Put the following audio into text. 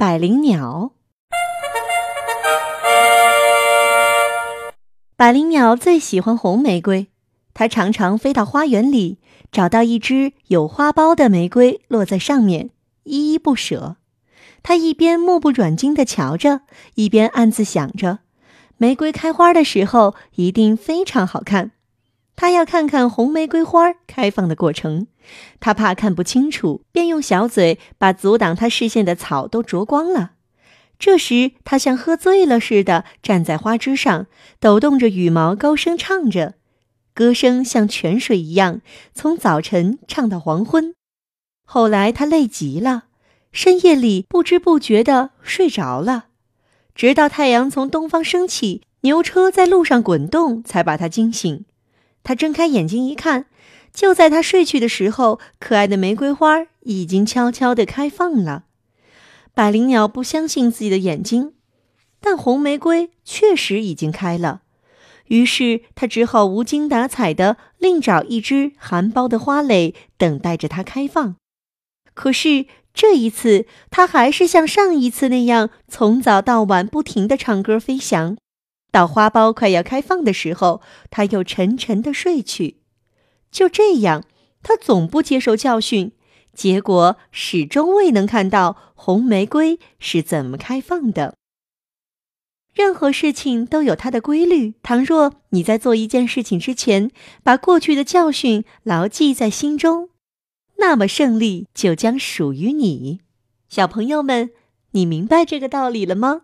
百灵鸟。百灵鸟最喜欢红玫瑰，它常常飞到花园里，找到一只有花苞的玫瑰，落在上面，依依不舍。它一边目不转睛地瞧着，一边暗自想着：玫瑰开花的时候一定非常好看。他要看看红玫瑰花开放的过程。他怕看不清楚，便用小嘴把阻挡他视线的草都啄光了。这时，他像喝醉了似的站在花枝上，抖动着羽毛，高声唱着，歌声像泉水一样，从早晨唱到黄昏。后来，他累极了，深夜里不知不觉地睡着了，直到太阳从东方升起，牛车在路上滚动，才把他惊醒。他睁开眼睛一看，就在他睡去的时候，可爱的玫瑰花已经悄悄地开放了。百灵鸟不相信自己的眼睛，但红玫瑰确实已经开了。于是它只好无精打采地另找一只含苞的花蕾，等待着它开放。可是这一次，它还是像上一次那样，从早到晚不停地唱歌飞翔。到花苞快要开放的时候，它又沉沉地睡去。就这样，它总不接受教训。结果始终未能看到红玫瑰是怎么开放的。任何事情都有它的规律。倘若你在做一件事情之前，把过去的教训牢记在心中，那么胜利就将属于你。小朋友们，你明白这个道理了吗？